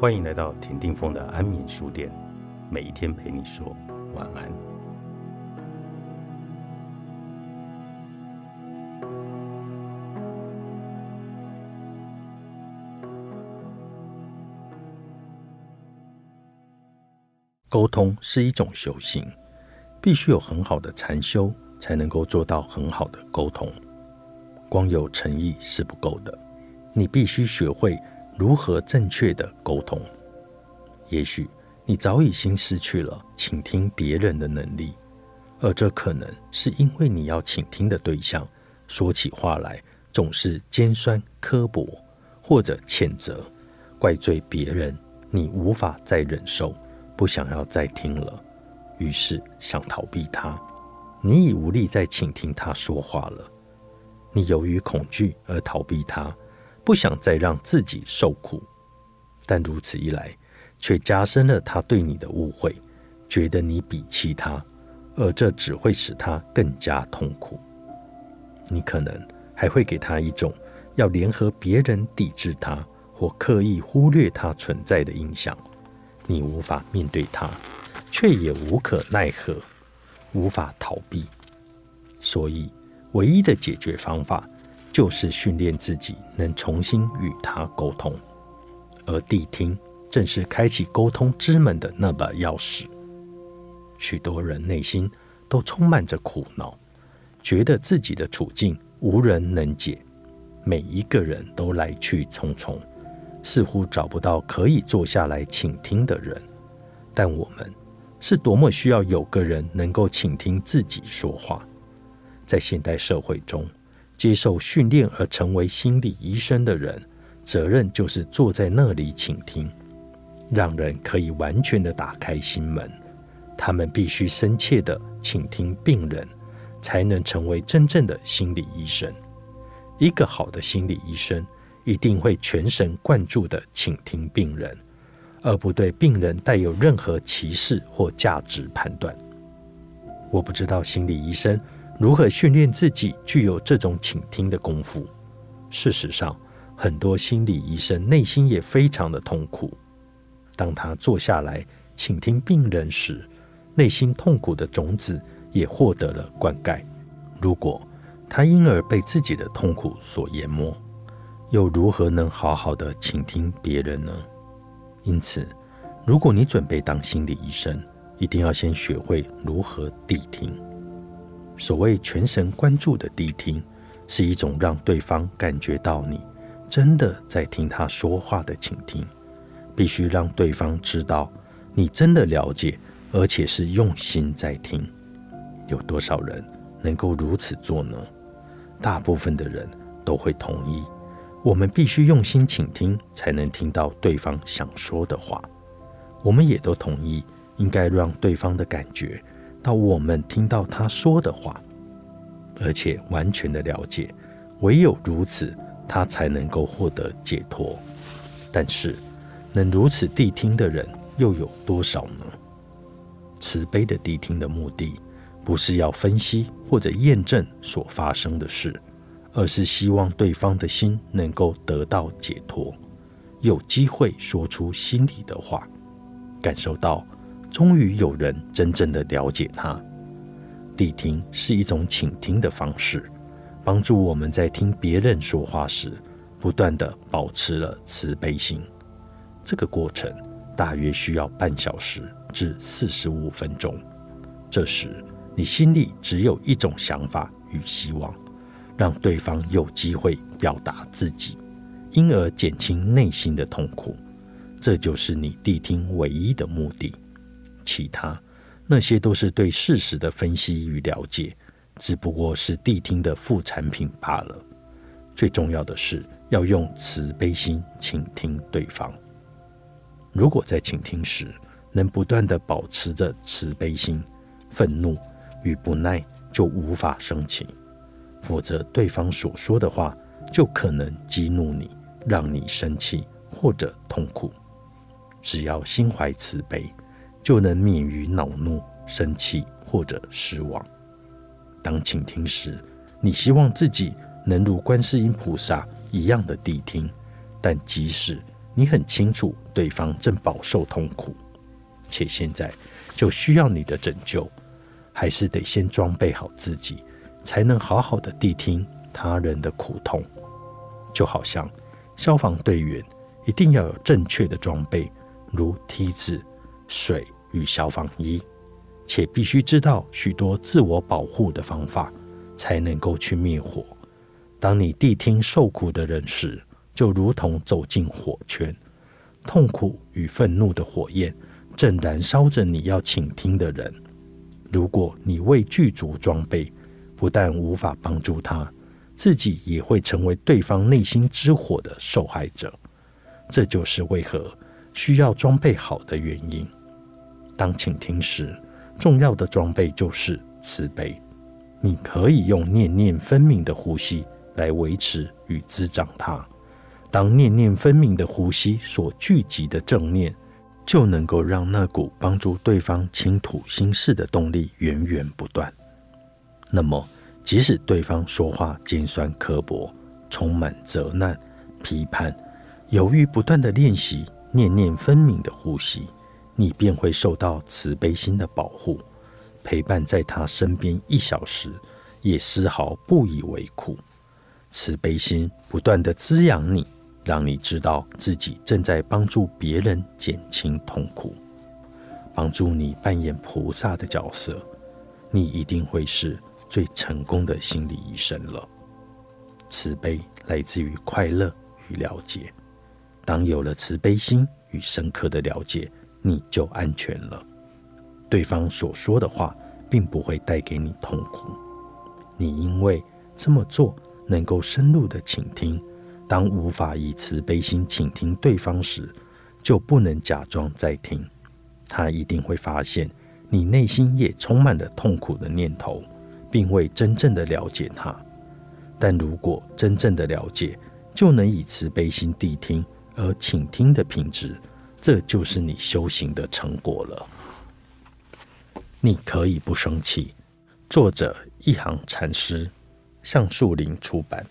欢迎来到田定峰的安眠书店，每一天陪你说晚安。沟通是一种修行，必须有很好的禅修，才能够做到很好的沟通。光有诚意是不够的，你必须学会如何正确的沟通。也许你早已经失去了倾听别人的能力，而这可能是因为你要倾听的对象说起话来总是尖酸刻薄，或者谴责、怪罪别人，你无法再忍受。不想要再听了，于是想逃避他。你已无力再倾听他说话了。你由于恐惧而逃避他，不想再让自己受苦。但如此一来，却加深了他对你的误会，觉得你鄙弃他，而这只会使他更加痛苦。你可能还会给他一种要联合别人抵制他，或刻意忽略他存在的印象。你无法面对他，却也无可奈何，无法逃避。所以，唯一的解决方法就是训练自己能重新与他沟通。而谛听正是开启沟通之门的那把钥匙。许多人内心都充满着苦恼，觉得自己的处境无人能解，每一个人都来去匆匆。似乎找不到可以坐下来倾听的人，但我们是多么需要有个人能够倾听自己说话。在现代社会中，接受训练而成为心理医生的人，责任就是坐在那里倾听，让人可以完全的打开心门。他们必须深切的倾听病人，才能成为真正的心理医生。一个好的心理医生。一定会全神贯注的倾听病人，而不对病人带有任何歧视或价值判断。我不知道心理医生如何训练自己具有这种倾听的功夫。事实上，很多心理医生内心也非常的痛苦。当他坐下来倾听病人时，内心痛苦的种子也获得了灌溉。如果他因而被自己的痛苦所淹没，又如何能好好的倾听别人呢？因此，如果你准备当心理医生，一定要先学会如何谛听。所谓全神贯注的谛听，是一种让对方感觉到你真的在听他说话的倾听。必须让对方知道你真的了解，而且是用心在听。有多少人能够如此做呢？大部分的人都会同意。我们必须用心倾听，才能听到对方想说的话。我们也都同意，应该让对方的感觉到我们听到他说的话，而且完全的了解。唯有如此，他才能够获得解脱。但是，能如此谛听的人又有多少呢？慈悲的谛听的目的，不是要分析或者验证所发生的事。而是希望对方的心能够得到解脱，有机会说出心里的话，感受到终于有人真正的了解他。谛听是一种倾听的方式，帮助我们在听别人说话时，不断的保持了慈悲心。这个过程大约需要半小时至四十五分钟。这时，你心里只有一种想法与希望。让对方有机会表达自己，因而减轻内心的痛苦，这就是你谛听唯一的目的。其他那些都是对事实的分析与了解，只不过是谛听的副产品罢了。最重要的是要用慈悲心倾听对方。如果在倾听时能不断的保持着慈悲心，愤怒与不耐就无法升起。否则，对方所说的话就可能激怒你，让你生气或者痛苦。只要心怀慈悲，就能免于恼怒、生气或者失望。当倾听时，你希望自己能如观世音菩萨一样的谛听，但即使你很清楚对方正饱受痛苦，且现在就需要你的拯救，还是得先装备好自己，才能好好的谛听他人的苦痛。就好像消防队员一定要有正确的装备，如梯子、水与消防衣，且必须知道许多自我保护的方法，才能够去灭火。当你谛听受苦的人时，就如同走进火圈，痛苦与愤怒的火焰正燃烧着你要倾听的人。如果你未具足装备，不但无法帮助他。自己也会成为对方内心之火的受害者，这就是为何需要装备好的原因。当倾听时，重要的装备就是慈悲。你可以用念念分明的呼吸来维持与滋长它。当念念分明的呼吸所聚集的正念，就能够让那股帮助对方倾吐心事的动力源源不断。那么。即使对方说话尖酸刻薄、充满责难、批判，犹豫不断的练习念念分明的呼吸，你便会受到慈悲心的保护，陪伴在他身边一小时，也丝毫不以为苦。慈悲心不断的滋养你，让你知道自己正在帮助别人减轻痛苦，帮助你扮演菩萨的角色，你一定会是。最成功的心理医生了。慈悲来自于快乐与了解。当有了慈悲心与深刻的了解，你就安全了。对方所说的话并不会带给你痛苦。你因为这么做能够深入的倾听。当无法以慈悲心倾听对方时，就不能假装在听。他一定会发现你内心也充满了痛苦的念头。并未真正的了解他，但如果真正的了解，就能以慈悲心谛听而倾听的品质，这就是你修行的成果了。你可以不生气。作者：一行禅师，橡树林出版。